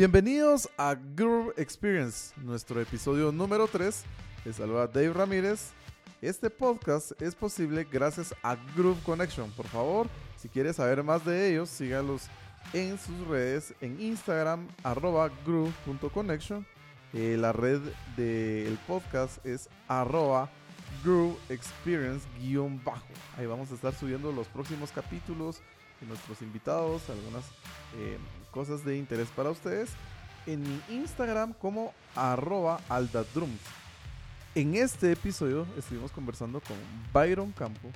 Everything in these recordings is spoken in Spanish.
Bienvenidos a Groove Experience, nuestro episodio número 3. Les saluda Dave Ramírez. Este podcast es posible gracias a Groove Connection. Por favor, si quieres saber más de ellos, sígalos en sus redes en Instagram, arroba groove.connection. Eh, la red del podcast es arroba Groove Experience-bajo. Ahí vamos a estar subiendo los próximos capítulos de nuestros invitados, algunas eh, cosas de interés para ustedes. En mi Instagram como arroba. En este episodio estuvimos conversando con Byron Campo,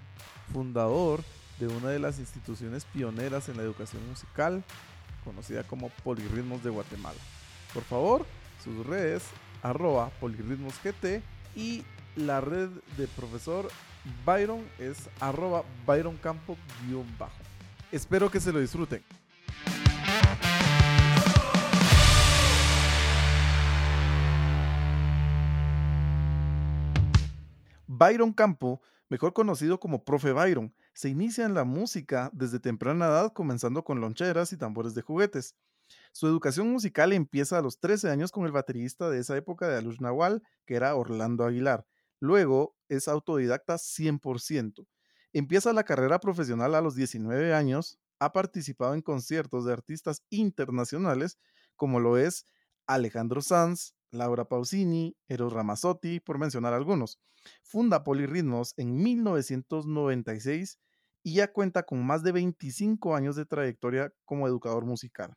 fundador de una de las instituciones pioneras en la educación musical, conocida como Polirritmos de Guatemala. Por favor, sus redes, arroba polirritmosgt y la red de profesor Byron es arroba Byron Campo-bajo. Espero que se lo disfruten. Byron Campo, mejor conocido como Profe Byron, se inicia en la música desde temprana edad, comenzando con loncheras y tambores de juguetes. Su educación musical empieza a los 13 años con el baterista de esa época de Alush Nahual, que era Orlando Aguilar. Luego es autodidacta 100%. Empieza la carrera profesional a los 19 años, ha participado en conciertos de artistas internacionales como lo es Alejandro Sanz, Laura Pausini, Eros Ramazzotti, por mencionar algunos. Funda Polirritmos en 1996 y ya cuenta con más de 25 años de trayectoria como educador musical.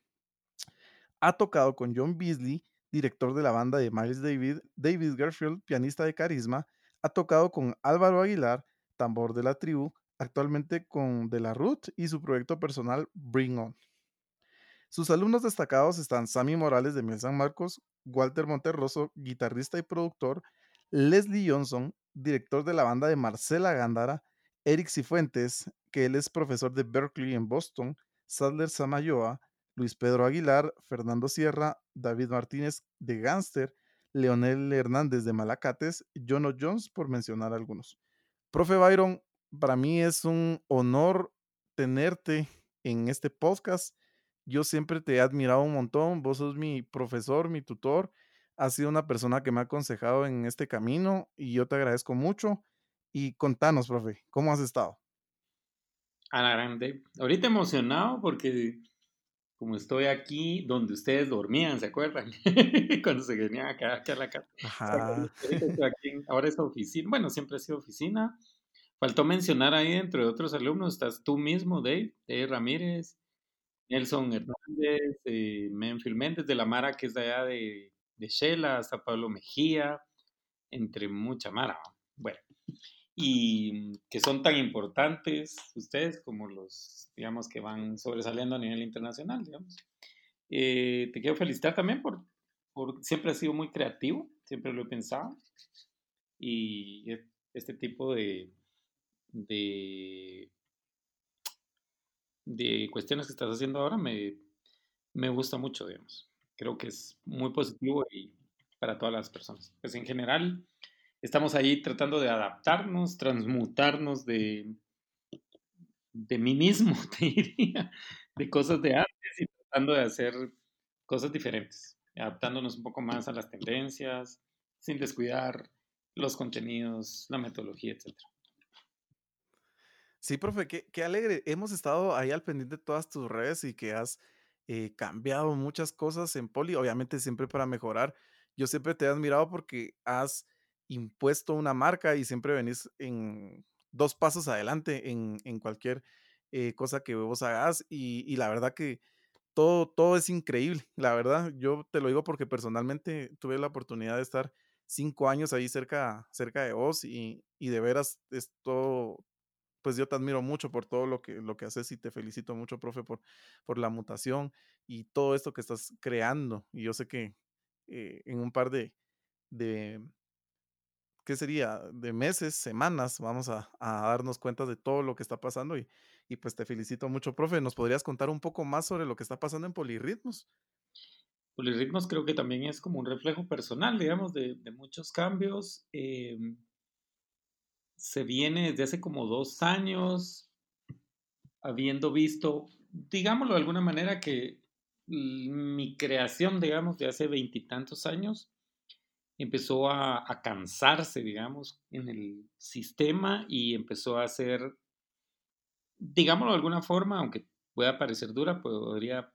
Ha tocado con John Beasley, director de la banda de Miles David, David Garfield, pianista de carisma, ha tocado con Álvaro Aguilar, tambor de la tribu, actualmente con De la Ruth y su proyecto personal Bring On. Sus alumnos destacados están Sammy Morales de Miel San Marcos, Walter Monterroso, guitarrista y productor, Leslie Johnson, director de la banda de Marcela Gándara, Eric Cifuentes, que él es profesor de Berkeley en Boston, Sadler Samayoa, Luis Pedro Aguilar, Fernando Sierra, David Martínez de Gánster, Leonel Hernández de Malacates, Jono Jones, por mencionar algunos. Profe Byron, para mí es un honor tenerte en este podcast. Yo siempre te he admirado un montón. Vos sos mi profesor, mi tutor. Has sido una persona que me ha aconsejado en este camino y yo te agradezco mucho. Y contanos, profe, ¿cómo has estado? A la grande. Ahorita emocionado porque como estoy aquí donde ustedes dormían, ¿se acuerdan? Cuando se venían acá, acá a la casa. Ajá. ahora es oficina. Bueno, siempre ha sido oficina. Faltó mencionar ahí, dentro de otros alumnos, estás tú mismo, Dave, Dave Ramírez, Nelson Hernández, eh, Menfil Méndez de la Mara, que es de allá de, de Shela, hasta Pablo Mejía, entre mucha Mara. Bueno, y que son tan importantes ustedes como los, digamos, que van sobresaliendo a nivel internacional, digamos. Eh, te quiero felicitar también por, por, siempre has sido muy creativo, siempre lo he pensado, y e, este tipo de, de de cuestiones que estás haciendo ahora me, me gusta mucho, digamos. Creo que es muy positivo y para todas las personas. Pues en general estamos ahí tratando de adaptarnos, transmutarnos de, de mí mismo, te diría, de cosas de antes y tratando de hacer cosas diferentes, adaptándonos un poco más a las tendencias, sin descuidar los contenidos, la metodología, etcétera. Sí, profe, qué, alegre. Hemos estado ahí al pendiente de todas tus redes y que has eh, cambiado muchas cosas en Poli, obviamente siempre para mejorar. Yo siempre te he admirado porque has impuesto una marca y siempre venís en dos pasos adelante en, cualquier eh, cosa que vos hagas y, la verdad que todo, todo es increíble, la verdad. Yo te lo digo porque personalmente tuve la oportunidad de estar cinco años ahí cerca, cerca de vos y, y de veras es todo, pues yo te admiro mucho por todo lo que, lo que haces y te felicito mucho, profe, por, por la mutación y todo esto que estás creando. Y yo sé que eh, en un par de, de, ¿qué sería? De meses, semanas, vamos a, darnos cuenta de todo lo que está pasando y, y, pues te felicito mucho, profe. ¿Nos podrías contar un poco más sobre lo que está pasando en Polirritmos? Polirritmos creo que también es como un reflejo personal, digamos, de, muchos cambios. Eh, se viene desde hace como dos años, habiendo visto, digámoslo de alguna manera, que mi creación, digamos, de hace veintitantos años, empezó a, cansarse, digamos, en el sistema y empezó a hacer, digámoslo de alguna forma, aunque pueda parecer dura, podría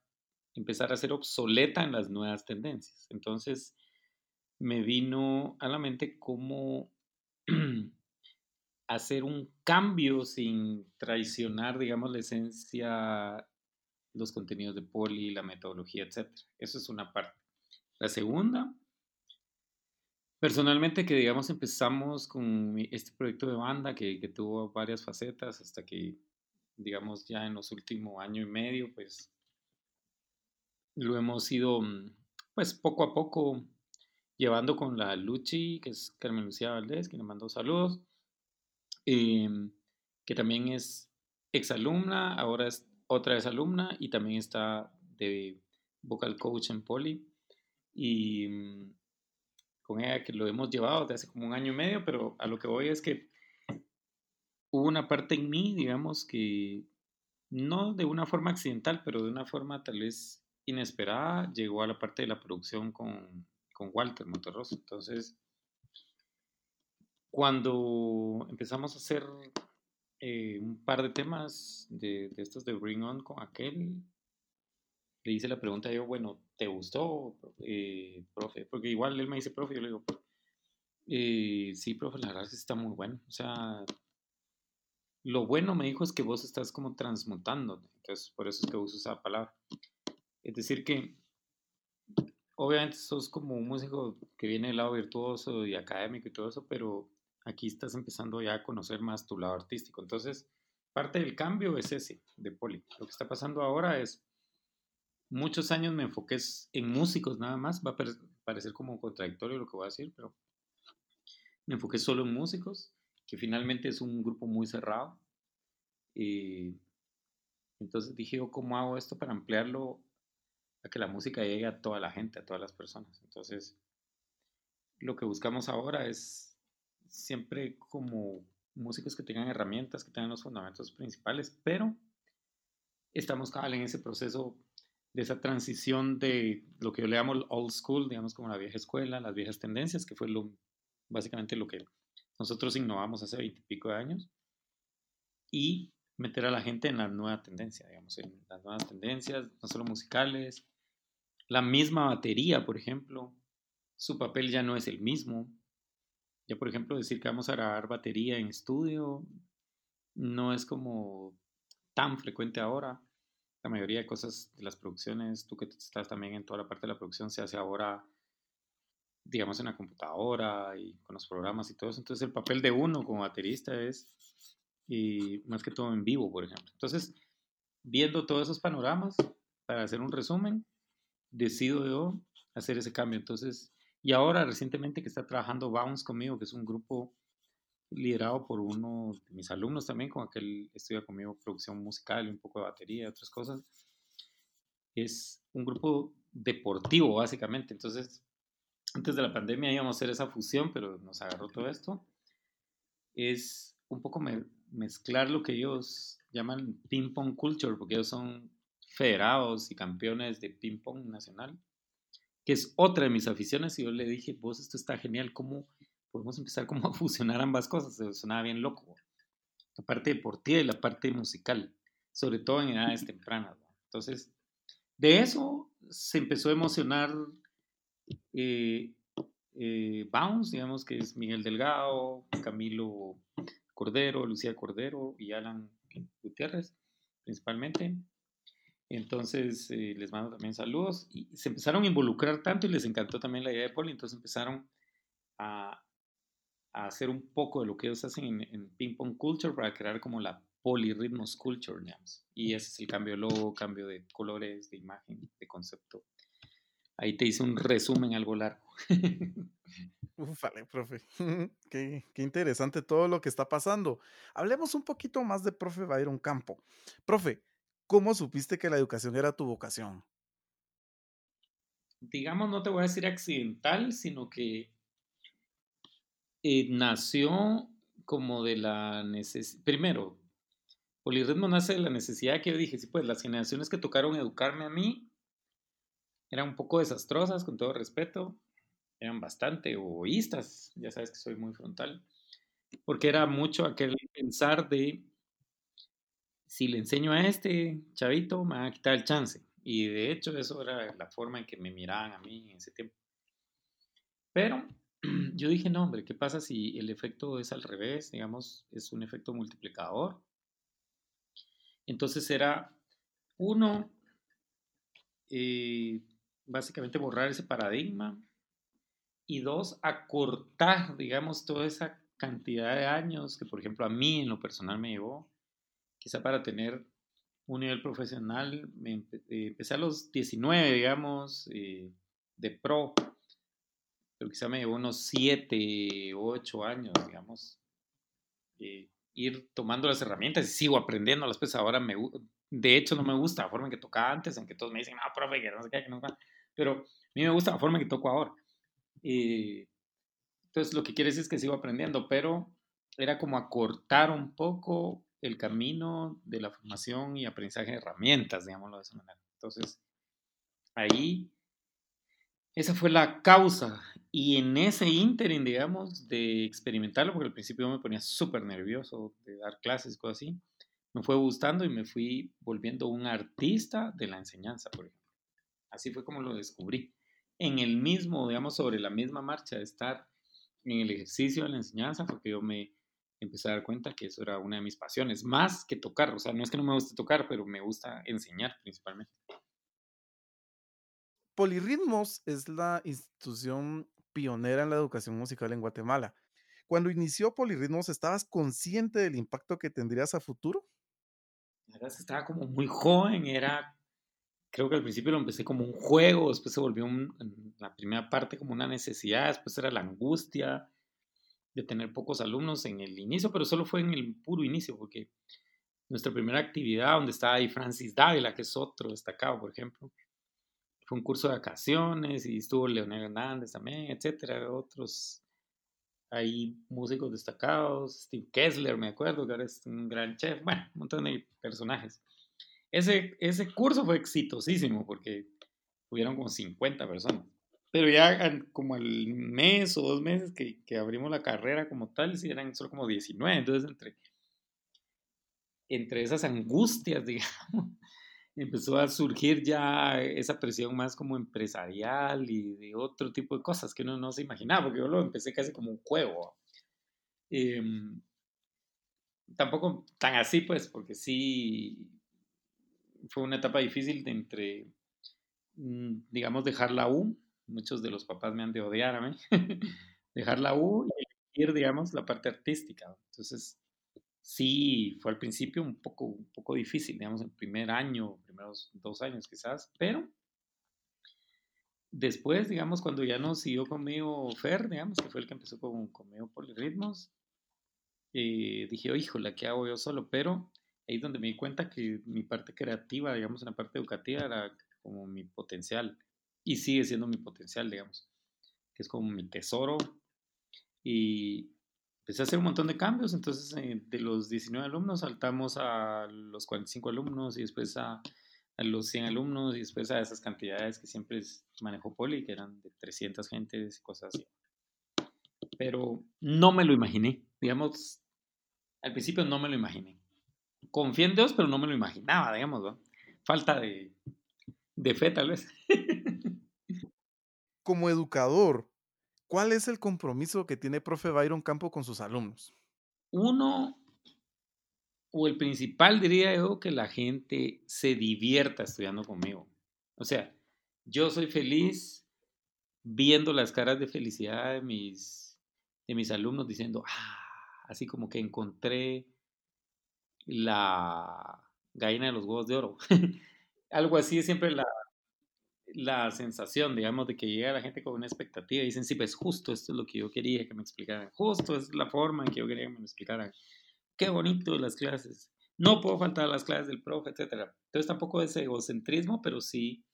empezar a ser obsoleta en las nuevas tendencias. Entonces, me vino a la mente cómo hacer un cambio sin traicionar, digamos, la esencia, los contenidos de Poli, la metodología, etc. Eso es una parte. La segunda, personalmente que, digamos, empezamos con este proyecto de banda que, tuvo varias facetas hasta que, digamos, ya en los últimos año y medio, pues, lo hemos ido, pues, poco a poco llevando con la Luchi, que es Carmen Lucía Valdés, que le mandó saludos, em, que también es exalumna, ahora es otra exalumna y también está de vocal coach en Poli. Y mm, con ella que lo hemos llevado desde hace como un año y medio, pero a lo que voy es que hubo una parte en mí, digamos, que no de una forma accidental, pero de una forma tal vez inesperada, llegó a la parte de la producción con con Walter Monterroso. Entonces, cuando empezamos a hacer eh, un par de temas de, estos de Bring On con aquel, le hice la pregunta yo, bueno, ¿te gustó, eh, profe? Porque igual él me dice, profe, yo le digo, eh, sí, profe, la verdad es que está muy bueno. O sea, lo bueno me dijo es que vos estás como transmutando. Entonces, por eso es que uso esa palabra. Es decir, que obviamente sos como un músico que viene del lado virtuoso y académico y todo eso, pero aquí estás empezando ya a conocer más tu lado artístico. Entonces, parte del cambio es ese, de Poli. Lo que está pasando ahora es, muchos años me enfoqué en músicos nada más, va a parecer como contradictorio lo que voy a decir, pero me enfoqué solo en músicos, que finalmente es un grupo muy cerrado. Y entonces dije, ¿cómo hago esto para ampliarlo a que la música llegue a toda la gente, a todas las personas. Entonces, lo que buscamos ahora es siempre como músicos que tengan herramientas, que tengan los fundamentos principales, pero estamos cada en ese proceso de esa transición de lo que yo le llamo old school, digamos como la vieja escuela, las viejas tendencias, que fue lo, básicamente lo que nosotros innovamos hace veintipico de años, y meter a la gente en la nueva tendencia, digamos, en las nuevas tendencias, no solo musicales, la misma batería, por ejemplo, su papel ya no es el mismo. Ya, por ejemplo, decir que vamos a grabar batería en estudio no es como tan frecuente ahora. La mayoría de cosas de las producciones, tú que estás también en toda la parte de la producción, se hace ahora, digamos, en la computadora y con los programas y todo eso. Entonces, el papel de uno como baterista es, y más que todo en vivo, por ejemplo. Entonces, viendo todos esos panoramas, para hacer un resumen, decido yo hacer ese cambio. Entonces, y ahora recientemente que está trabajando Bounce conmigo, que es un grupo liderado por uno de mis alumnos también, con aquel estudia conmigo producción musical y un poco de batería y otras cosas. Es un grupo deportivo, básicamente. Entonces, antes de la pandemia íbamos a hacer esa fusión, pero nos agarró todo esto. Es un poco mezclar lo que ellos llaman ping pong culture, porque ellos son federados y campeones de ping pong nacional, que es otra de mis aficiones, y yo le dije, vos, esto está genial, ¿cómo podemos empezar como a fusionar ambas cosas? Se sonaba bien loco, la parte deportiva y la parte musical, sobre todo en edades tempranas. Entonces, de eso se empezó a emocionar eh, eh, Bounce, digamos que es Miguel Delgado, Camilo Cordero, Lucía Cordero y Alan Gutiérrez, principalmente. Entonces eh, les mando también saludos. Y se empezaron a involucrar tanto y les encantó también la idea de Poli. Entonces empezaron a, hacer un poco de lo que ellos hacen en, Ping Pong Culture para crear como la Polyrhythmos Culture. Y ese es el cambio de logo, cambio de colores, de imagen, de concepto. Ahí te hice un resumen algo largo. Ufale, profe. qué, qué, interesante todo lo que está pasando. Hablemos un poquito más de profe Byron Campo. Profe, ¿Cómo supiste que la educación era tu vocación? Digamos, no te voy a decir accidental, sino que eh, nació como de la necesidad. Primero, Polirritmo nace de la necesidad que yo dije, sí, pues las generaciones que tocaron educarme a mí eran un poco desastrosas, con todo respeto, eran bastante egoístas, ya sabes que soy muy frontal, porque era mucho aquel pensar de, si le enseño a este chavito, me va a quitar el chance. Y de hecho eso era la forma en que me miraban a mí en ese tiempo. Pero yo dije, no, hombre, ¿qué pasa si el efecto es al revés? Digamos, es un efecto multiplicador. Entonces era, uno, eh, básicamente borrar ese paradigma y dos, acortar, digamos, toda esa cantidad de años que, por ejemplo, a mí en lo personal me llevó, quizá para tener un nivel profesional, me eh, empecé a los 19, digamos, eh, de pro, pero quizá me llevó unos 7 o 8 años, digamos, eh, ir tomando las herramientas y sigo aprendiendo las pues ahora me de hecho no me gusta la forma en que tocaba antes, aunque todos me dicen, no, profe, que no sé qué, que no sé pero a mí me gusta la forma en que toco ahora. entonces lo que quiere decir es que sigo aprendiendo, pero era como acortar un poco el camino de la formación y aprendizaje de herramientas, digámoslo de esa manera. Entonces, ahí, esa fue la causa. Y en ese ínterin, digamos, de experimentarlo, porque al principio me ponía súper nervioso de dar clases cosas así, me fue gustando y me fui volviendo un artista de la enseñanza, por ejemplo. Así fue como lo descubrí. En el mismo, digamos, sobre la misma marcha de estar en el ejercicio de la enseñanza, porque yo me empecé a dar cuenta que eso era una de mis pasiones, más que tocar. O sea, no es que no me guste tocar, pero me gusta enseñar principalmente. Polirritmos es la institución pionera en la educación musical en Guatemala. Cuando inició Polirritmos, ¿estabas consciente del impacto que tendrías a futuro? Estaba como muy joven, era, creo que al principio lo empecé como un juego, después se volvió en la primera parte como una necesidad, después era la angustia, de tener pocos alumnos en el inicio, pero solo fue en el puro inicio, porque nuestra primera actividad, donde estaba ahí Francis Dávila, que es otro destacado, por ejemplo, fue un curso de vacaciones y estuvo Leonel Hernández también, etcétera, otros ahí músicos destacados, Steve Kessler, me acuerdo, que ahora es un gran chef, bueno, un montón de personajes. Ese, ese curso fue exitosísimo porque hubieron como 50 personas. Pero ya como el mes o dos meses que, que abrimos la carrera como tal, sí eran solo como 19. Entonces, entre, entre esas angustias, digamos, empezó a surgir ya esa presión más como empresarial y de otro tipo de cosas que uno no se imaginaba, porque yo lo empecé casi como un juego. Em, tampoco tan así, pues, porque sí fue una etapa difícil de entre, mm, digamos, dejar la U muchos de los papás me han de odiar a mí, dejar la U y ir, digamos, la parte artística. Entonces, sí, fue al principio un poco, un poco difícil, digamos, el primer año, primeros dos años quizás, pero después, digamos, cuando ya no siguió conmigo Fer, digamos, que fue el que empezó con, conmigo Polirritmos, eh, dije, oh, híjole, ¿qué hago yo solo? Pero ahí es donde me di cuenta que mi parte creativa, digamos, en la parte educativa era como mi potencial y sigue siendo mi potencial, digamos, que es como mi tesoro. Y empecé a hacer un montón de cambios, entonces eh, de los 19 alumnos saltamos a los 45 alumnos y después a, a, los 100 alumnos y después a esas cantidades que siempre manejó Poli, que eran de 300 gentes y cosas así. Pero no me lo imaginé, digamos, al principio no me lo imaginé. Confié en Dios, pero no me lo imaginaba, digamos, ¿no? Falta de, de fe tal vez. como educador, ¿cuál es el compromiso que tiene profe Byron Campo con sus alumnos? Uno, o el principal diría yo, que la gente se divierta estudiando conmigo. O sea, yo soy feliz viendo las caras de felicidad de mis, de mis alumnos diciendo, ah, así como que encontré la gallina de los huevos de oro. Algo así es siempre la, la sensación, digamos, de que llega la gente con una expectativa y dicen, sí, pues justo esto es lo que yo quería que me explicaran, justo es la forma en que yo quería que me explicaran, qué bonito las clases, no puedo faltar a las clases del profe, etc. Entonces tampoco es egocentrismo, pero sí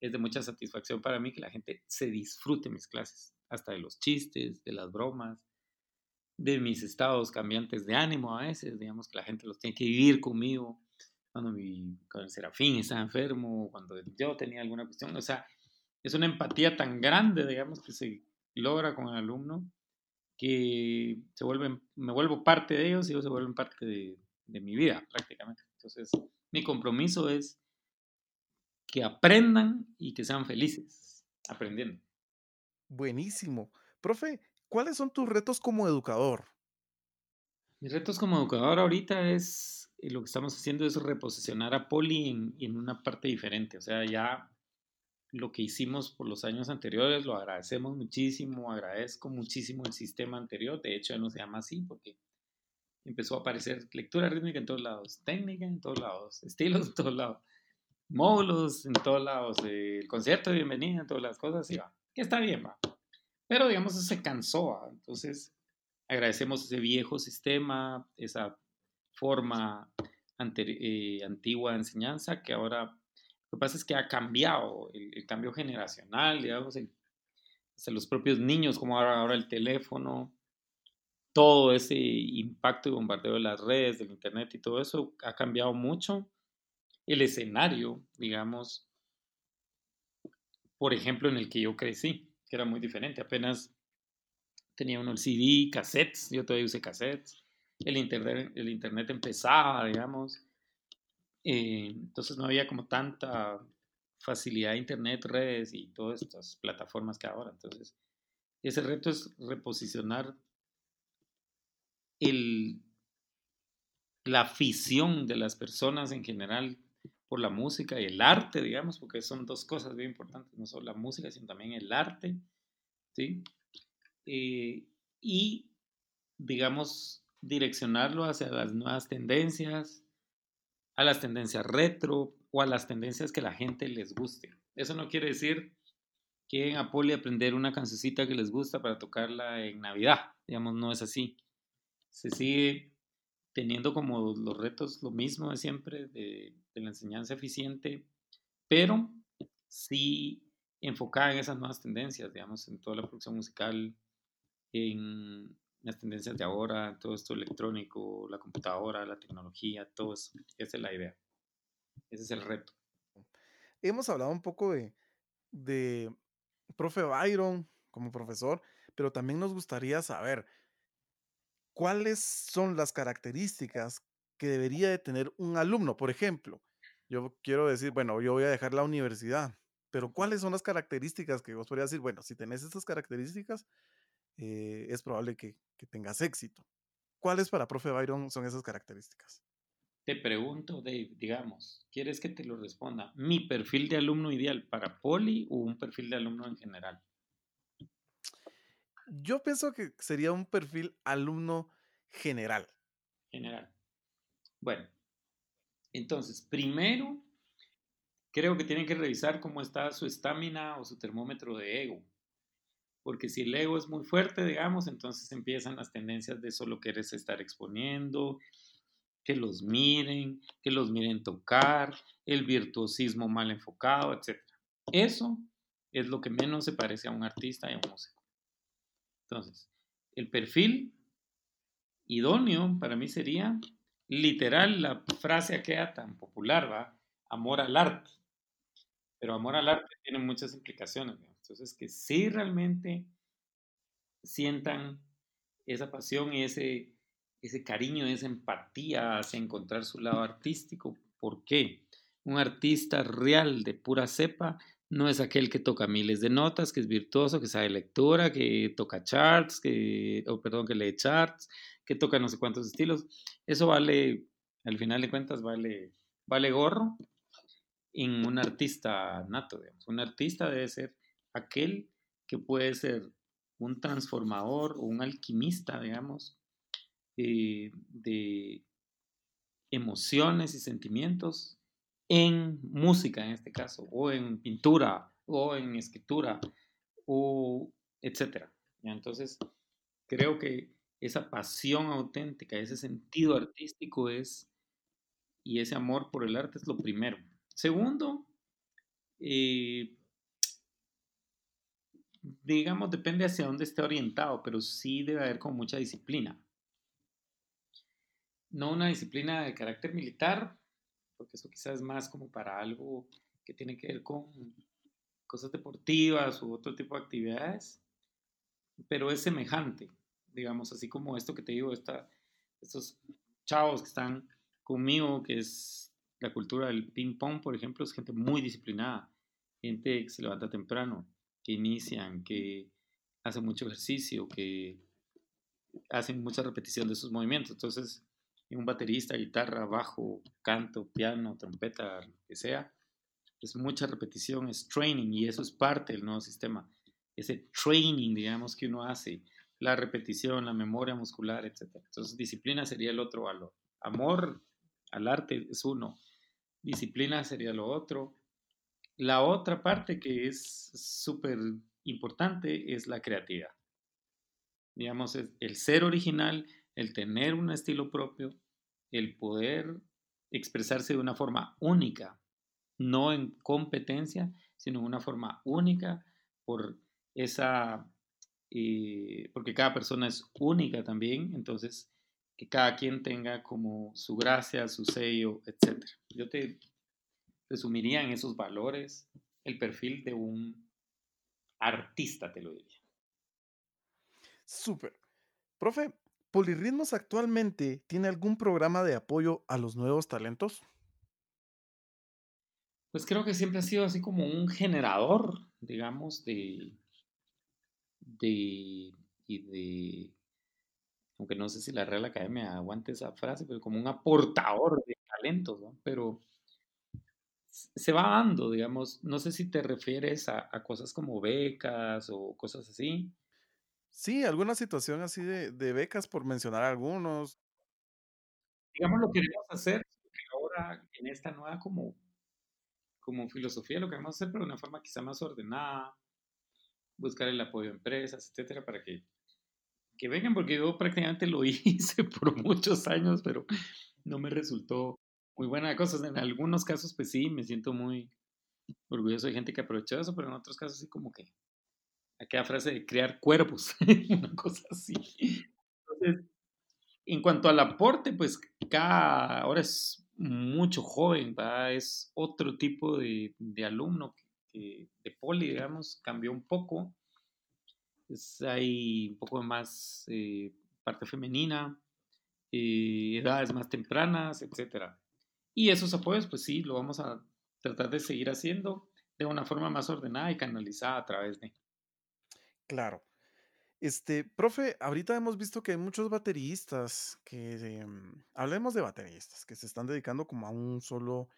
es de mucha satisfacción para mí que la gente se disfrute mis clases, hasta de los chistes, de las bromas, de mis estados cambiantes de ánimo a veces, digamos que la gente los tiene que vivir conmigo cuando mi cuando Serafín estaba enfermo, cuando yo tenía alguna cuestión, o sea, es una empatía tan grande, digamos, que se logra con el alumno, que se vuelven, me vuelvo parte de ellos y ellos se vuelven parte de, de mi vida prácticamente. Entonces, mi compromiso es que aprendan y que sean felices aprendiendo. Buenísimo. Profe, ¿cuáles son tus retos como educador? Mis retos como educador ahorita es, lo que estamos haciendo es reposicionar a Poli en, en una parte diferente. O sea, ya lo que hicimos por los años anteriores lo agradecemos muchísimo, agradezco muchísimo el sistema anterior. De hecho, ya no se llama así porque empezó a aparecer lectura rítmica en todos lados, técnica en todos lados, estilos en todos lados, módulos en todos lados, el concierto de bienvenida en todas las cosas, y va, que está bien, va. Pero digamos, eso se cansó, entonces agradecemos ese viejo sistema, esa forma eh, antigua de enseñanza que ahora lo que pasa es que ha cambiado el, cambio generacional, digamos, los propios niños, como ahora, ahora el teléfono, todo ese impacto y bombardeo de las redes, del Internet y todo eso ha cambiado mucho el escenario, digamos, por ejemplo, en el que yo crecí, que era muy diferente. Apenas tenía uno el CD, cassettes, yo todavía usé cassettes. El internet, el internet empezaba, digamos. Eh, entonces no había como tanta facilidad de internet, redes y todas estas plataformas que ahora. Entonces, ese reto es reposicionar el, la afición de las personas en general por la música y el arte, digamos, porque son dos cosas bien importantes, no solo la música, sino también el arte, ¿sí? Eh, y, digamos, direccionarlo hacia las nuevas tendencias, a las tendencias retro o a las tendencias que la gente les guste. Eso no quiere decir que en Apoli aprender una cancioncita que les gusta para tocarla en Navidad, digamos, no es así se sigue teniendo como los retos lo mismo de siempre de, la enseñanza eficiente, pero sí enfocada en esas nuevas tendencias, digamos, en toda la producción musical, las tendencias de ahora, todo esto electrónico, la computadora, la tecnología, todo eso. Esa es la idea. Ese es el reto. Hemos hablado un poco de, de profe Byron como profesor, pero también nos gustaría saber, ¿cuáles son las características que debería de tener un alumno? Por ejemplo, yo quiero decir, bueno, yo voy a dejar la universidad, pero ¿cuáles son las características que vos podrías decir? Bueno, si tenés estas características, eh, es probable que, tengas éxito. ¿Cuáles para profe Byron son esas características? Te pregunto, Dave, digamos, ¿quieres que te lo responda? ¿Mi perfil de alumno ideal para Poli o un perfil de alumno en general? Yo pienso que sería un perfil alumno general. General. Bueno, entonces, primero, creo que tienen que revisar cómo está su estamina o su termómetro de ego. Porque si el ego es muy fuerte, digamos, entonces empiezan las tendencias de solo querer estar exponiendo, que los miren, que los miren tocar, el virtuosismo mal enfocado, etc. Eso es lo que menos se parece a un artista y a un músico. Entonces, el perfil idóneo para mí sería literal la frase aquella tan popular, ¿va? Amor al arte. Pero amor al arte tiene muchas implicaciones. Entonces, que sí realmente sientan esa pasión y ese, ese cariño, esa empatía hacia encontrar su lado artístico. ¿Por qué? Un artista real de pura cepa no es aquel que toca miles de notas, que es virtuoso, que sabe lectura, que toca charts, que, o perdón, que lee charts, que toca no sé cuántos estilos. Eso vale, al final de cuentas, vale, vale gorro en un artista nato, digamos. Un artista debe ser aquel que puede ser un transformador o un alquimista, digamos, eh, de emociones y sentimientos en música en este caso, o en pintura, o en escritura, o etcétera. Entonces, creo que esa pasión auténtica, ese sentido artístico es, y ese amor por el arte es lo primero. Segundo, eh, digamos, depende hacia dónde esté orientado, pero sí debe haber con mucha disciplina. No una disciplina de carácter militar, porque eso quizás es más como para algo que tiene que ver con cosas deportivas u otro tipo de actividades, pero es semejante, digamos, así como esto que te digo, esta, estos chavos que están conmigo, que es la cultura del ping pong, por ejemplo, es gente muy disciplinada, gente que se levanta temprano, que inician, que hacen mucho ejercicio, que hacen mucha repetición de sus movimientos. Entonces, un baterista, guitarra, bajo, canto, piano, trompeta, lo que sea, es mucha repetición, es training y eso es parte del nuevo sistema. Ese training, digamos, que uno hace, la repetición, la memoria muscular, etc. Entonces, disciplina sería el otro valor. Amor al arte es uno, disciplina sería lo otro. La otra parte que es súper importante es la creatividad. Digamos, el ser original, el tener un estilo propio, el poder expresarse de una forma única, no en competencia, sino en una forma única por esa, eh, porque cada persona es única también, entonces que cada quien tenga como su gracia, su sello, etc. Yo te resumiría en esos valores el perfil de un artista, te lo diría. Súper. Profe, ¿Polirritmos actualmente tiene algún programa de apoyo a los nuevos talentos? Pues creo que siempre ha sido así como un generador, digamos, de, de, y de, aunque no sé si la Real Academia aguante esa frase, pero como un aportador de talentos, ¿no? Pero se va dando, digamos, no sé si te refieres a, a cosas como becas o cosas así. Sí, alguna situación así de, de becas, por mencionar algunos. Digamos, lo que queremos hacer, ahora en esta nueva como, como filosofía lo queremos hacer, pero de una forma quizá más ordenada, buscar el apoyo de empresas, etcétera, para que, que vengan, porque yo prácticamente lo hice por muchos años, pero no me resultó muy buena cosa. En algunos casos, pues sí, me siento muy orgulloso de gente que aprovechó eso, pero en otros casos sí como que aquella frase de crear cuerpos, una cosa así. Entonces, en cuanto al aporte, pues cada, ahora es mucho joven, es otro tipo de, alumno que, de poli, digamos, cambió un poco. Es, hay un poco más eh, parte femenina, eh, edades más tempranas, etc. Y esos apoyos, pues sí, lo vamos a tratar de seguir haciendo de una forma más ordenada y canalizada a través de. Claro. Este, profe, ahorita hemos visto que hay muchos bateristas que, em, hablemos de bateristas, que se están dedicando como a un solo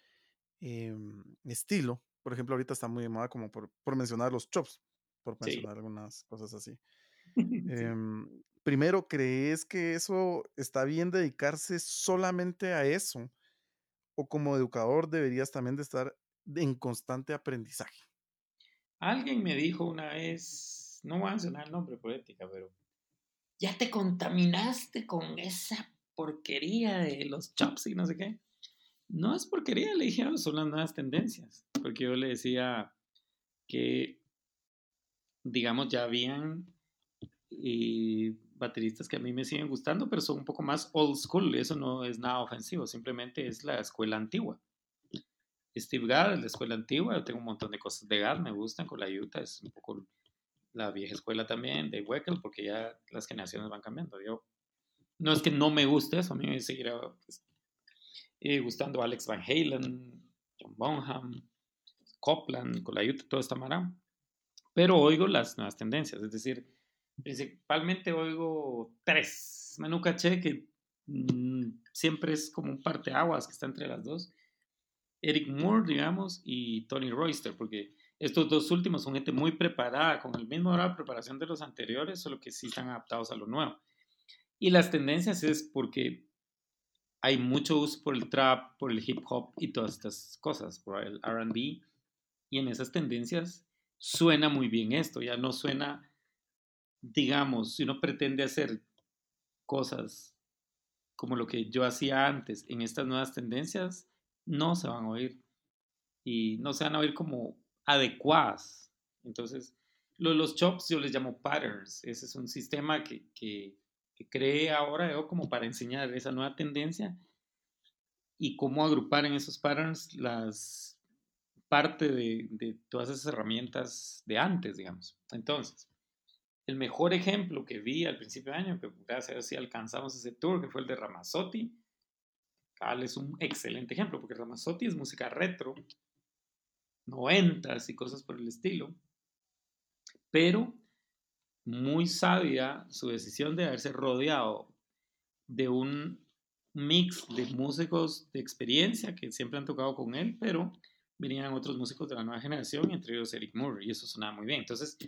em, estilo. Por ejemplo, ahorita está muy de moda como por, mencionar los chops, por mencionar algunas cosas así. Em, primero, ¿crees que eso está bien dedicarse solamente a eso? ¿O como educador deberías también de estar en constante aprendizaje? Alguien me dijo una vez, no voy a mencionar el nombre por ética, pero ya te contaminaste con esa porquería de los chops y no sé qué. No es porquería, le dije, son las nuevas tendencias, porque yo le decía que, digamos, ya habían eh, bateristas que a mí me siguen gustando, pero son un poco más old school, eso no es nada ofensivo, simplemente es la escuela antigua. Steve Gadd es la escuela antigua, yo tengo un montón de cosas de Gadd, me gustan, con la Utah es un poco la vieja escuela también de Weckel, porque ya las generaciones van cambiando. Yo, no es que no me guste eso, a mí me seguirá pues, eh, gustando Alex Van Halen, John Bonham, Copland, Colayuta, toda esta mara, pero oigo las nuevas tendencias, es decir, principalmente oigo tres. Manu Caché, que mm, siempre es como un parteaguas que está entre las dos. Eric Moore, digamos, y Tony Royster, porque estos dos últimos son gente muy preparada, con el mismo grado de preparación de los anteriores, solo que sí están adaptados a lo nuevo. Y las tendencias es porque hay mucho uso por el trap, por el hip hop y todas estas cosas, por el RB. Y en esas tendencias suena muy bien esto, ya no suena, digamos, si uno pretende hacer cosas como lo que yo hacía antes en estas nuevas tendencias, no se van a oír. Y no se van a oír como adecuadas. Entonces, los chops yo les llamo patterns. Ese es un sistema que, que, creé ahora yo como para enseñar esa nueva tendencia y cómo agrupar en esos patterns las parte de, todas esas herramientas de antes, digamos. Entonces, el mejor ejemplo que vi al principio de año, que gracias a Dios sí alcanzamos ese tour, que fue el de Ramazzotti, Cal es un excelente ejemplo, porque Ramazzotti es música retro, noventas y cosas por el estilo, pero muy sabia su decisión de haberse rodeado de un mix de músicos de experiencia que siempre han tocado con él, pero venían otros músicos de la nueva generación, entre ellos Eric Moore, y eso sonaba muy bien. Entonces,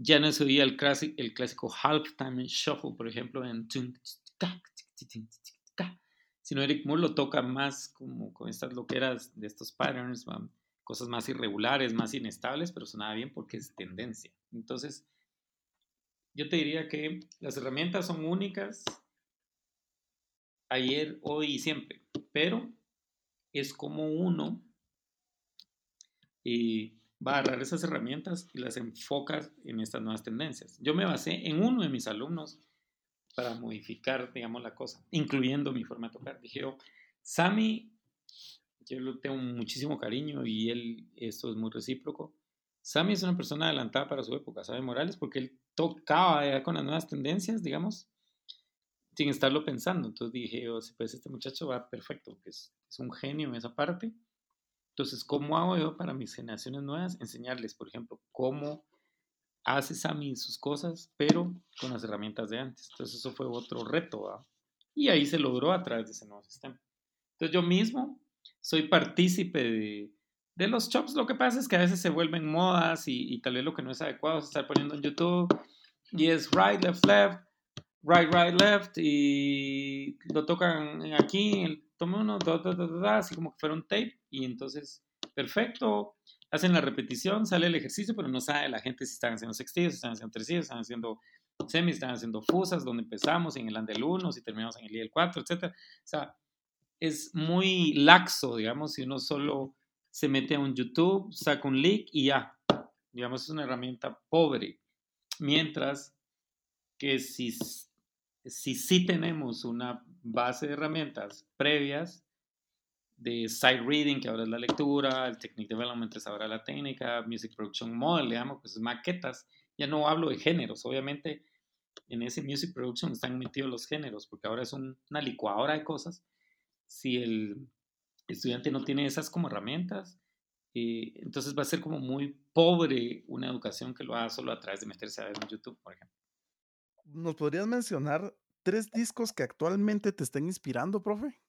ya no se oía el, clásico, el clásico halftime shuffle, por ejemplo, en sino Eric Moore lo toca más como con estas loqueras de estos patterns, cosas más irregulares, más inestables, pero sonaba bien porque es tendencia. Entonces, yo te diría que las herramientas son únicas ayer, hoy y siempre, pero es como uno y va a agarrar esas herramientas y las enfoca en estas nuevas tendencias. Yo me basé en uno de mis alumnos para modificar, digamos, la cosa, incluyendo mi forma de tocar. Dije, oh, Sammy, yo le tengo muchísimo cariño y él, esto es muy recíproco. Sammy es una persona adelantada para su época, ¿sabe? Morales, porque él tocaba ya con las nuevas tendencias, digamos, sin estarlo pensando. Entonces dije, oh, pues este muchacho va perfecto, porque es, es un genio en esa parte. Entonces, ¿cómo hago yo para mis generaciones nuevas? Enseñarles, por ejemplo, cómo hace Sammy sus cosas, pero con las herramientas de antes. Entonces, eso fue otro reto. Y ahí se logró a través de ese nuevo sistema. Entonces, yo mismo soy partícipe de, los chops, lo que pasa es que a veces se vuelven modas y, tal vez lo que no es adecuado es estar poniendo en YouTube y es right, left, left, right, right, left y lo tocan aquí, toma uno, así como que fuera un tape y entonces, perfecto, hacen la repetición, sale el ejercicio, pero no sabe la gente si están haciendo sextillos, si están haciendo tercios, si están haciendo semis, están haciendo fusas, donde empezamos en el andel 1, si terminamos en el i 4, etc. O sea, es muy laxo, digamos, si uno solo se mete a un YouTube, saca un link y ya. Digamos, es una herramienta pobre. Mientras que si, si sí tenemos una base de herramientas previas, de side reading, que ahora es la lectura, el technique development es ahora la técnica, music production model, digamos, pues maquetas. Ya no hablo de géneros, obviamente en ese music production están metidos los géneros, porque ahora es una licuadora de cosas. Si el estudiante no tiene esas como herramientas, eh, entonces va a ser como muy pobre una educación que lo haga solo a través de meterse a ver en YouTube, por ejemplo. ¿Nos podrías mencionar tres discos que actualmente te estén inspirando, profe?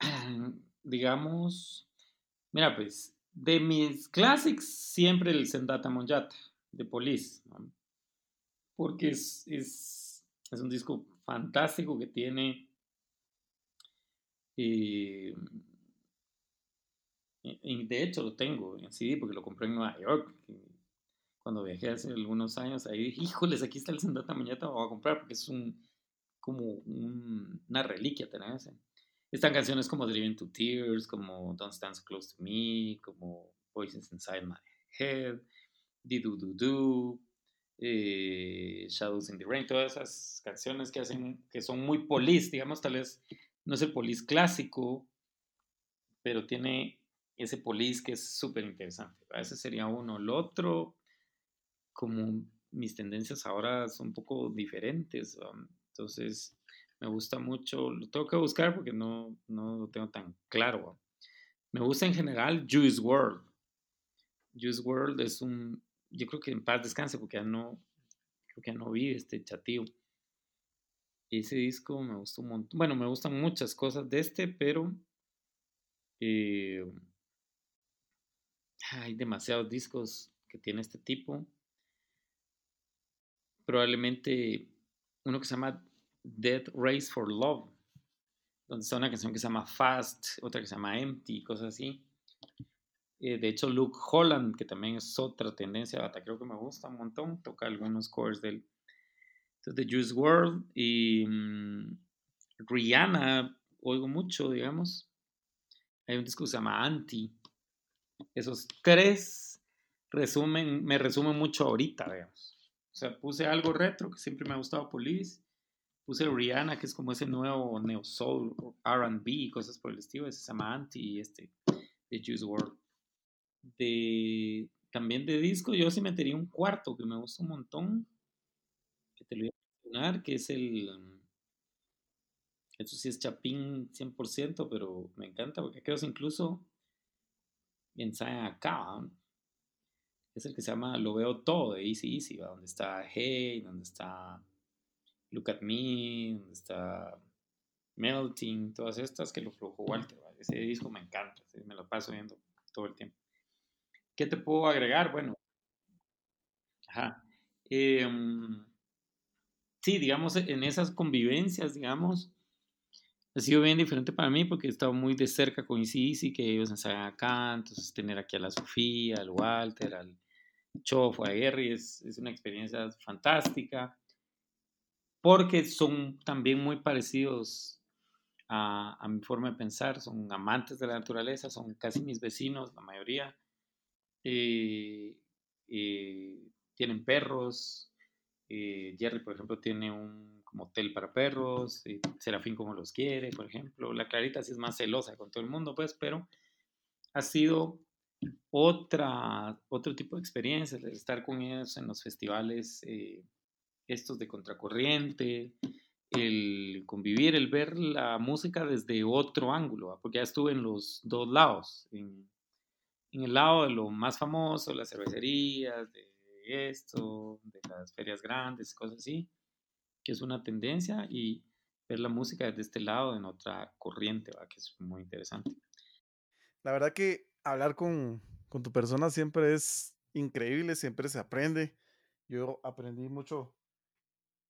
Digamos, mira, pues, de mis classics, siempre el Sendata Monjata, de Police, porque es, es, es, un disco fantástico que tiene eh, de hecho lo tengo en CD porque lo compré en Nueva York. Cuando viajé hace algunos años, ahí dije, híjoles, aquí está el Sendata Mañata, lo voy a comprar porque es un, como una reliquia tener ese. Están canciones como Driven to Tears, como Don't Stand So Close to Me, como Voices Inside My Head, Di Do Do Do, eh, Shadows in the Rain, todas esas canciones que hacen, que son muy polis, digamos, tal vez no es el polis clásico, pero tiene ese polis que es súper interesante. Ese sería uno. El otro, como mis tendencias ahora son un poco diferentes, entonces me gusta mucho, lo tengo que buscar porque no, no lo tengo tan claro. Me gusta en general Juice World. Juice World es un, yo creo que en paz descanse porque ya no, creo que ya no vive este chatío. Ese disco me gustó un montón. Bueno, me gustan muchas cosas de este, pero eh, hay demasiados discos que tiene este tipo. Probablemente uno que se llama Dead Race for Love, donde está una canción que se llama Fast, otra que se llama Empty, cosas así. Eh, de hecho, Luke Holland, que también es otra tendencia bata, creo que me gusta un montón, toca algunos covers del de Juice World y mm, Rihanna, oigo mucho, digamos. Hay un disco que se llama Anti, esos tres resumen, me resumen mucho ahorita, digamos. O sea, puse algo retro que siempre me ha gustado Police. Puse Rihanna, que es como ese nuevo neo soul, RB y cosas por el estilo. Ese se llama Anti este de Juice WRLD. De, también de disco, yo sí metería un cuarto que me gusta un montón, que te lo voy a mencionar, que es el... Eso sí es Chapín 100%, pero me encanta porque creo que incluso ensayan acá. Es el que se llama Lo Veo Todo de Easy Easy, donde está Hey, donde está Look at Me, donde está Melting, todas estas que lo produjo Walter. Ese disco me encanta, me lo paso viendo todo el tiempo. ¿Qué te puedo agregar? Bueno, ajá. Em, sí, digamos, en esas convivencias, digamos, ha sido bien diferente para mí porque he estado muy de cerca con Easy que ellos ensayan acá, entonces tener aquí a la Sofía, al Walter, al Chofo, a Gary, es, es una experiencia fantástica porque son también muy parecidos a, mi forma de pensar, son amantes de la naturaleza, son casi mis vecinos, la mayoría. Eh, eh, tienen perros. Eh, Jerry, por ejemplo, tiene un como hotel para perros. Serafín como los quiere, por ejemplo. La Clarita sí es más celosa con todo el mundo, pues, pero ha sido otra, otro tipo de experiencia, estar con ellos en los festivales estos de contracorriente, el convivir, el ver la música desde otro ángulo, porque ya estuve en los dos lados, en, el lado de lo más famoso, las cervecerías, de esto, de las ferias grandes, cosas así, que es una tendencia, y ver la música desde este lado, en otra corriente, ¿va? que es muy interesante. La verdad que hablar con, con tu persona siempre es increíble, siempre se aprende. Yo aprendí mucho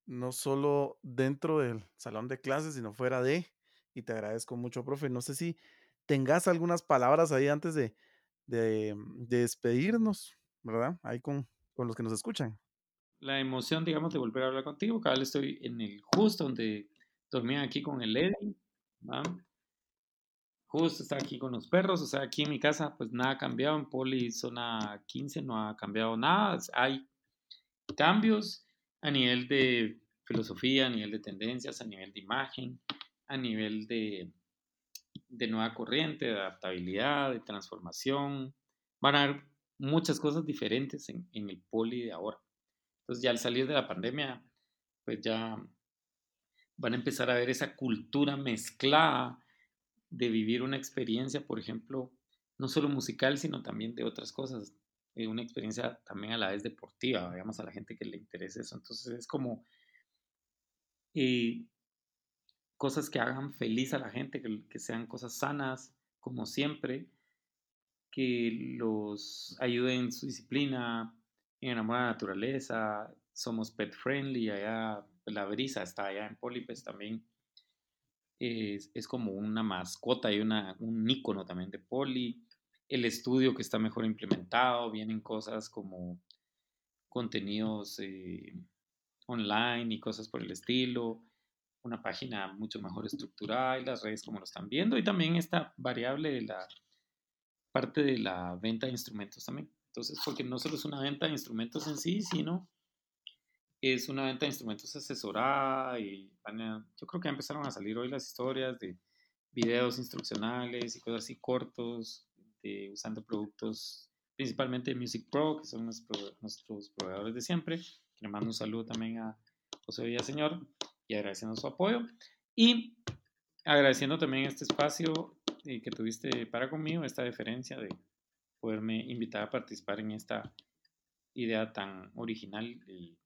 no solo dentro del salón de clases, sino fuera de. Y te agradezco mucho, profe. No sé si tengas algunas palabras ahí antes de, de, despedirnos, ¿verdad? Ahí con, con, los que nos escuchan. La emoción, digamos, de volver a hablar contigo. Cada vez estoy en el justo donde dormía aquí con el Eddie. Justo está aquí con los perros. O sea, aquí en mi casa, pues nada ha cambiado. En Poli Zona 15 no ha cambiado nada. Hay cambios a nivel de filosofía, a nivel de tendencias, a nivel de imagen, a nivel de, de nueva corriente, de adaptabilidad, de transformación. Van a haber muchas cosas diferentes en, en el poli de ahora. Entonces ya al salir de la pandemia, pues ya van a empezar a ver esa cultura mezclada de vivir una experiencia, por ejemplo, no solo musical, sino también de otras cosas, eh, una experiencia también a la vez deportiva, digamos, a la gente que le interese eso. Entonces es como eh, cosas que hagan feliz a la gente, que, sean cosas sanas, como siempre, que los ayuden en su disciplina, en amor a la naturaleza. Somos pet friendly, allá la brisa está allá en Polipes también. Es, es, como una mascota y una, un icono también de Poli el estudio que está mejor implementado, vienen cosas como contenidos eh, online y cosas por el estilo, una página mucho mejor estructurada y las redes como lo están viendo y también esta variable de la parte de la venta de instrumentos también. Entonces, porque no solo es una venta de instrumentos en sí, sino es una venta de instrumentos asesorada y yo creo que empezaron a salir hoy las historias de videos instruccionales y cosas así cortos este, usando productos principalmente Music Pro, que son nuestros proveedores de siempre. Le mando un saludo también a José Villaseñor y agradeciendo su apoyo. Y agradeciendo también este espacio eh, que tuviste para conmigo, esta deferencia de poderme invitar a participar en esta idea tan original y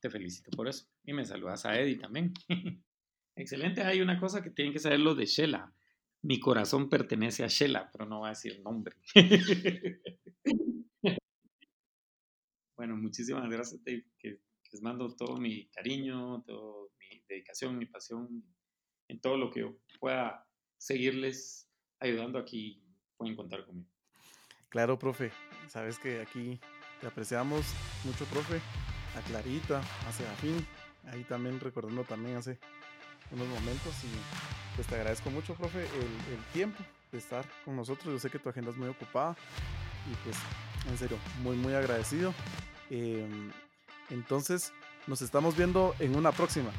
te felicito por eso. Y me saludas a Eddie también. Excelente, hay una cosa que tienen que saber los de Shela mi corazón pertenece a Shela, pero no va a decir nombre. bueno, muchísimas gracias, Dave, que les mando todo mi cariño, toda mi dedicación, mi pasión, en todo lo que yo pueda seguirles ayudando aquí, pueden contar conmigo. Claro, profe, sabes que aquí te apreciamos mucho, profe, a Clarita, a Serafín, ahí también recordando también hace unos momentos y pues te agradezco mucho, profe, el, tiempo de estar con nosotros. Yo sé que tu agenda es muy ocupada y pues en serio, muy, muy agradecido. Em, entonces, nos estamos viendo en una próxima.